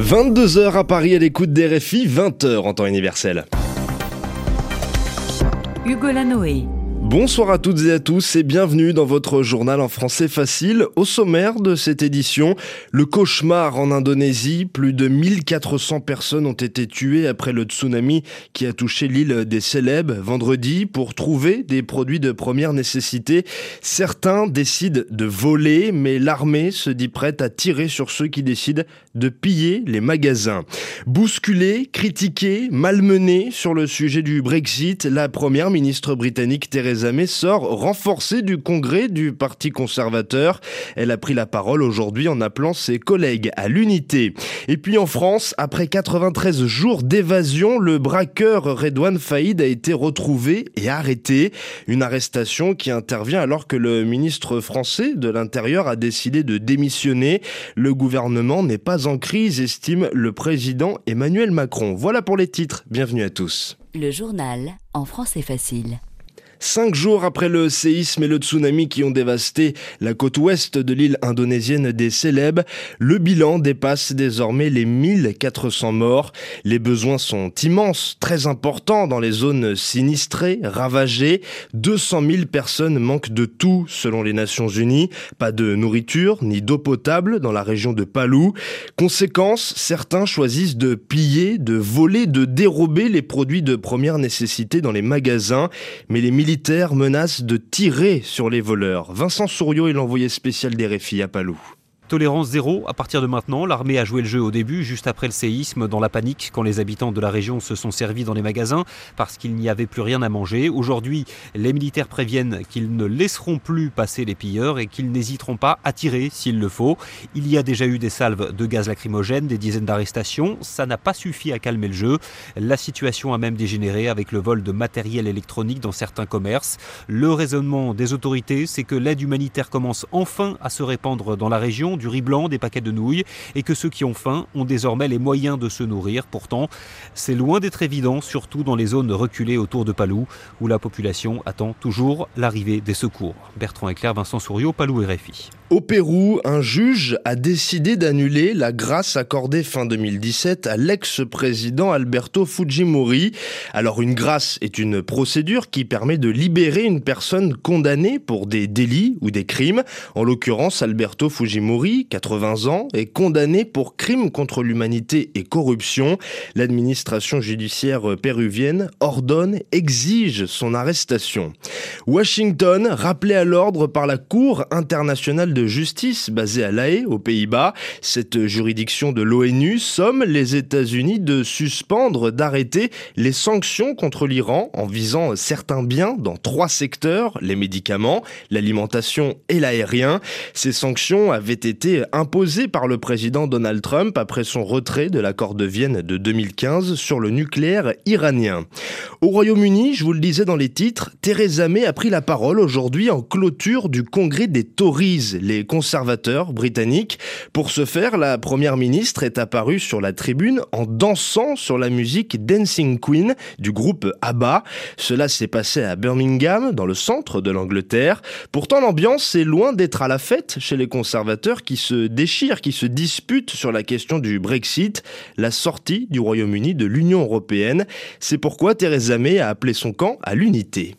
22h à Paris à l'écoute des RFI, 20h en temps universel. Hugo Lanoé. Bonsoir à toutes et à tous et bienvenue dans votre journal en français facile. Au sommaire de cette édition, le cauchemar en Indonésie. Plus de 1400 personnes ont été tuées après le tsunami qui a touché l'île des Célèbres vendredi pour trouver des produits de première nécessité. Certains décident de voler, mais l'armée se dit prête à tirer sur ceux qui décident de piller les magasins. Bousculés, critiqués, malmenés sur le sujet du Brexit, la première ministre britannique Theresa Theresa sort renforcée du congrès du Parti conservateur. Elle a pris la parole aujourd'hui en appelant ses collègues à l'unité. Et puis en France, après 93 jours d'évasion, le braqueur Redouane Faïd a été retrouvé et arrêté. Une arrestation qui intervient alors que le ministre français de l'Intérieur a décidé de démissionner. Le gouvernement n'est pas en crise, estime le président Emmanuel Macron. Voilà pour les titres. Bienvenue à tous. Le journal en français facile. Cinq jours après le séisme et le tsunami qui ont dévasté la côte ouest de l'île indonésienne des Célèbres, le bilan dépasse désormais les 1400 morts. Les besoins sont immenses, très importants dans les zones sinistrées, ravagées. 200 000 personnes manquent de tout selon les Nations Unies. Pas de nourriture ni d'eau potable dans la région de Palu. Conséquence, certains choisissent de piller, de voler, de dérober les produits de première nécessité dans les magasins. Mais les militaires menacent de tirer sur les voleurs. Vincent Souriau est l'envoyé spécial des Réfis à Palou. Tolérance zéro à partir de maintenant. L'armée a joué le jeu au début, juste après le séisme, dans la panique, quand les habitants de la région se sont servis dans les magasins parce qu'il n'y avait plus rien à manger. Aujourd'hui, les militaires préviennent qu'ils ne laisseront plus passer les pilleurs et qu'ils n'hésiteront pas à tirer s'il le faut. Il y a déjà eu des salves de gaz lacrymogène, des dizaines d'arrestations. Ça n'a pas suffi à calmer le jeu. La situation a même dégénéré avec le vol de matériel électronique dans certains commerces. Le raisonnement des autorités, c'est que l'aide humanitaire commence enfin à se répandre dans la région du riz blanc, des paquets de nouilles, et que ceux qui ont faim ont désormais les moyens de se nourrir. Pourtant, c'est loin d'être évident, surtout dans les zones reculées autour de Palou, où la population attend toujours l'arrivée des secours. Bertrand Éclair, Vincent Souriau, Palou RFI. Au Pérou, un juge a décidé d'annuler la grâce accordée fin 2017 à l'ex-président Alberto Fujimori. Alors une grâce est une procédure qui permet de libérer une personne condamnée pour des délits ou des crimes. En l'occurrence, Alberto Fujimori, 80 ans, est condamné pour crimes contre l'humanité et corruption. L'administration judiciaire péruvienne ordonne, exige son arrestation. Washington, rappelé à l'ordre par la Cour internationale de de justice basée à La Haye, aux Pays-Bas. Cette juridiction de l'ONU somme les États-Unis de suspendre, d'arrêter les sanctions contre l'Iran en visant certains biens dans trois secteurs, les médicaments, l'alimentation et l'aérien. Ces sanctions avaient été imposées par le président Donald Trump après son retrait de l'accord de Vienne de 2015 sur le nucléaire iranien. Au Royaume-Uni, je vous le disais dans les titres, Theresa May a pris la parole aujourd'hui en clôture du congrès des Tories, les conservateurs britanniques. Pour ce faire, la première ministre est apparue sur la tribune en dansant sur la musique Dancing Queen du groupe ABBA. Cela s'est passé à Birmingham, dans le centre de l'Angleterre. Pourtant, l'ambiance est loin d'être à la fête chez les conservateurs qui se déchirent, qui se disputent sur la question du Brexit, la sortie du Royaume-Uni de l'Union européenne. C'est pourquoi Theresa May a appelé son camp à l'unité.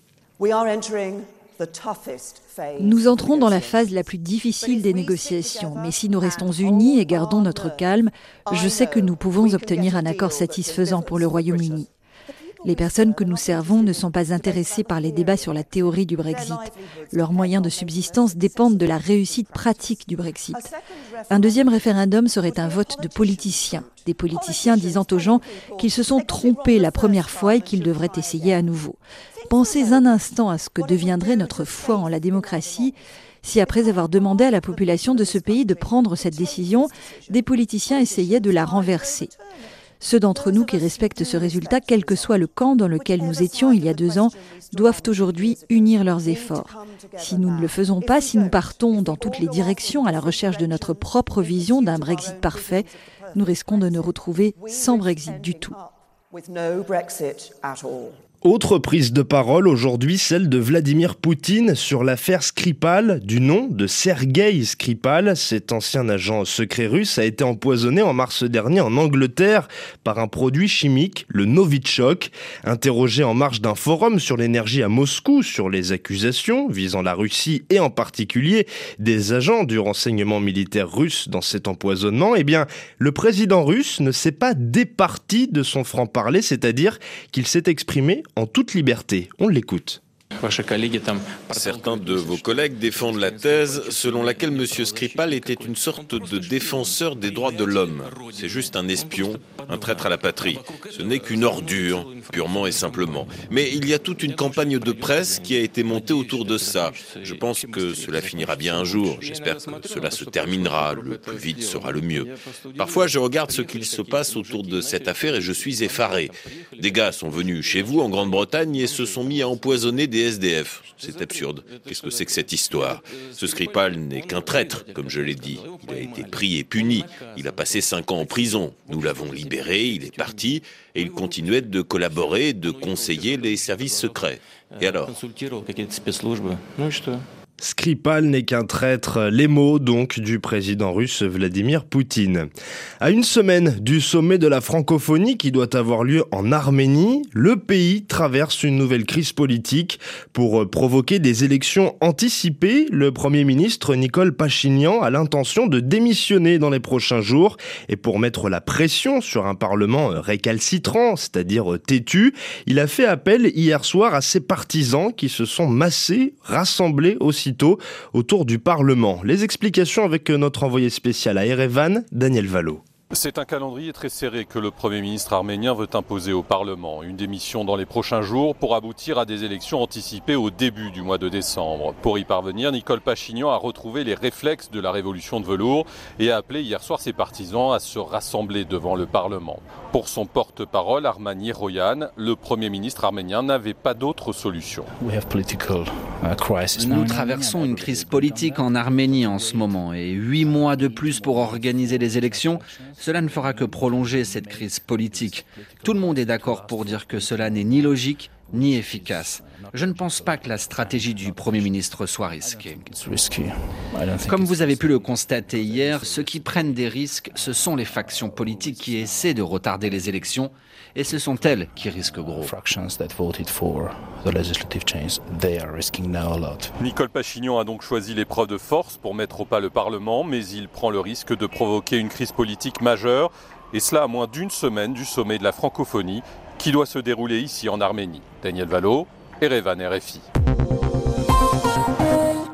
Nous entrons dans la phase la plus difficile des négociations, mais si nous restons unis et gardons notre calme, je sais que nous pouvons obtenir un accord satisfaisant pour le Royaume-Uni. Les personnes que nous servons ne sont pas intéressées par les débats sur la théorie du Brexit. Leurs moyens de subsistance dépendent de la réussite pratique du Brexit. Un deuxième référendum serait un vote de politiciens, des politiciens disant aux gens qu'ils se sont trompés la première fois et qu'ils devraient essayer à nouveau. Pensez un instant à ce que deviendrait notre foi en la démocratie si après avoir demandé à la population de ce pays de prendre cette décision, des politiciens essayaient de la renverser. Ceux d'entre nous qui respectent ce résultat, quel que soit le camp dans lequel nous étions il y a deux ans, doivent aujourd'hui unir leurs efforts. Si nous ne le faisons pas, si nous partons dans toutes les directions à la recherche de notre propre vision d'un Brexit parfait, nous risquons de nous retrouver sans Brexit du tout. Autre prise de parole aujourd'hui, celle de Vladimir Poutine sur l'affaire Skripal, du nom de Sergei Skripal. Cet ancien agent secret russe a été empoisonné en mars dernier en Angleterre par un produit chimique, le Novichok. Interrogé en marge d'un forum sur l'énergie à Moscou sur les accusations visant la Russie et en particulier des agents du renseignement militaire russe dans cet empoisonnement, eh bien, le président russe ne s'est pas départi de son franc-parler, c'est-à-dire qu'il s'est exprimé en toute liberté. On l'écoute. Certains de vos collègues défendent la thèse selon laquelle M. Skripal était une sorte de défenseur des droits de l'homme. C'est juste un espion, un traître à la patrie. Ce n'est qu'une ordure, purement et simplement. Mais il y a toute une campagne de presse qui a été montée autour de ça. Je pense que cela finira bien un jour. J'espère que cela se terminera. Le plus vite sera le mieux. Parfois, je regarde ce qu'il se passe autour de cette affaire et je suis effaré. Des gars sont venus chez vous en Grande-Bretagne et se sont mis à empoisonner des SDF. C'est absurde. Qu'est-ce que c'est que cette histoire? Ce Skripal n'est qu'un traître, comme je l'ai dit. Il a été pris et puni. Il a passé cinq ans en prison. Nous l'avons libéré, il est parti, et il continuait de collaborer, de conseiller les services secrets. Et alors? Skripal n'est qu'un traître, les mots donc du président russe Vladimir Poutine. À une semaine du sommet de la francophonie qui doit avoir lieu en Arménie, le pays traverse une nouvelle crise politique. Pour provoquer des élections anticipées, le premier ministre Nicole Pachinian a l'intention de démissionner dans les prochains jours et pour mettre la pression sur un parlement récalcitrant, c'est-à-dire têtu, il a fait appel hier soir à ses partisans qui se sont massés, rassemblés aussi autour du Parlement. Les explications avec notre envoyé spécial à Erevan, Daniel Valo. C'est un calendrier très serré que le Premier ministre arménien veut imposer au Parlement. Une démission dans les prochains jours pour aboutir à des élections anticipées au début du mois de décembre. Pour y parvenir, Nicole Pachignan a retrouvé les réflexes de la révolution de velours et a appelé hier soir ses partisans à se rassembler devant le Parlement. Pour son porte-parole, Armani Royan, le Premier ministre arménien n'avait pas d'autre solution. Uh, Nous traversons une crise politique en Arménie en ce moment et huit mois de plus pour organiser les élections cela ne fera que prolonger cette crise politique. Tout le monde est d'accord pour dire que cela n'est ni logique ni efficace. Je ne pense pas que la stratégie du Premier ministre soit risquée. Comme vous avez pu le constater hier, ceux qui prennent des risques, ce sont les factions politiques qui essaient de retarder les élections, et ce sont elles qui risquent gros. Nicole Pachignon a donc choisi l'épreuve de force pour mettre au pas le Parlement, mais il prend le risque de provoquer une crise politique majeure, et cela à moins d'une semaine du sommet de la francophonie qui doit se dérouler ici en Arménie. Daniel Valo, Erevan RFI.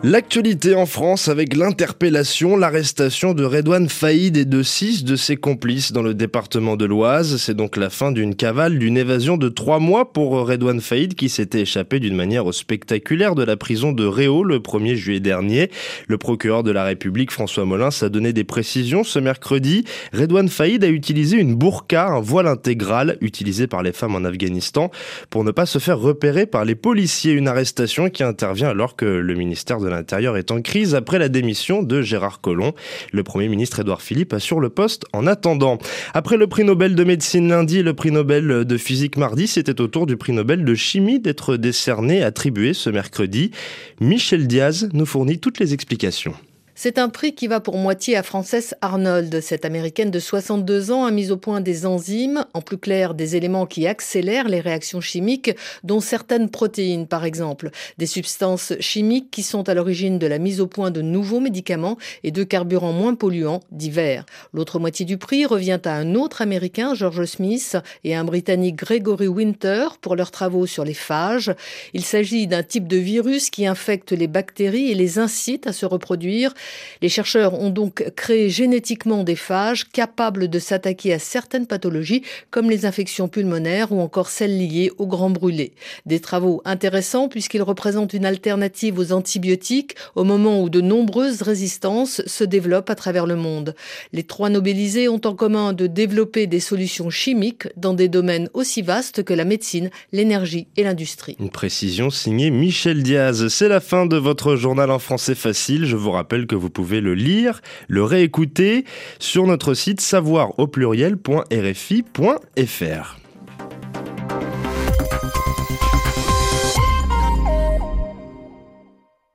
L'actualité en France avec l'interpellation, l'arrestation de Redouane Faïd et de six de ses complices dans le département de l'Oise. C'est donc la fin d'une cavale, d'une évasion de trois mois pour Redouane Faïd qui s'était échappé d'une manière spectaculaire de la prison de Réau le 1er juillet dernier. Le procureur de la République, François Molins, a donné des précisions ce mercredi. Redouane Faïd a utilisé une burqa, un voile intégral utilisé par les femmes en Afghanistan pour ne pas se faire repérer par les policiers. Une arrestation qui intervient alors que le ministère de l'Intérieur est en crise après la démission de Gérard Collomb. Le Premier ministre Édouard Philippe assure le poste en attendant. Après le prix Nobel de médecine lundi et le prix Nobel de physique mardi, c'était au tour du prix Nobel de chimie d'être décerné, attribué ce mercredi. Michel Diaz nous fournit toutes les explications. C'est un prix qui va pour moitié à Frances Arnold. Cette américaine de 62 ans a mis au point des enzymes, en plus clair des éléments qui accélèrent les réactions chimiques, dont certaines protéines par exemple. Des substances chimiques qui sont à l'origine de la mise au point de nouveaux médicaments et de carburants moins polluants divers. L'autre moitié du prix revient à un autre américain, George Smith, et un britannique, Gregory Winter, pour leurs travaux sur les phages. Il s'agit d'un type de virus qui infecte les bactéries et les incite à se reproduire les chercheurs ont donc créé génétiquement des phages capables de s'attaquer à certaines pathologies comme les infections pulmonaires ou encore celles liées aux grands brûlés. Des travaux intéressants puisqu'ils représentent une alternative aux antibiotiques au moment où de nombreuses résistances se développent à travers le monde. Les trois Nobélisés ont en commun de développer des solutions chimiques dans des domaines aussi vastes que la médecine, l'énergie et l'industrie. Une précision signée Michel Diaz. C'est la fin de votre journal en français facile. Je vous rappelle vous pouvez le lire, le réécouter sur notre site savoir au pluriel.rfi.fr.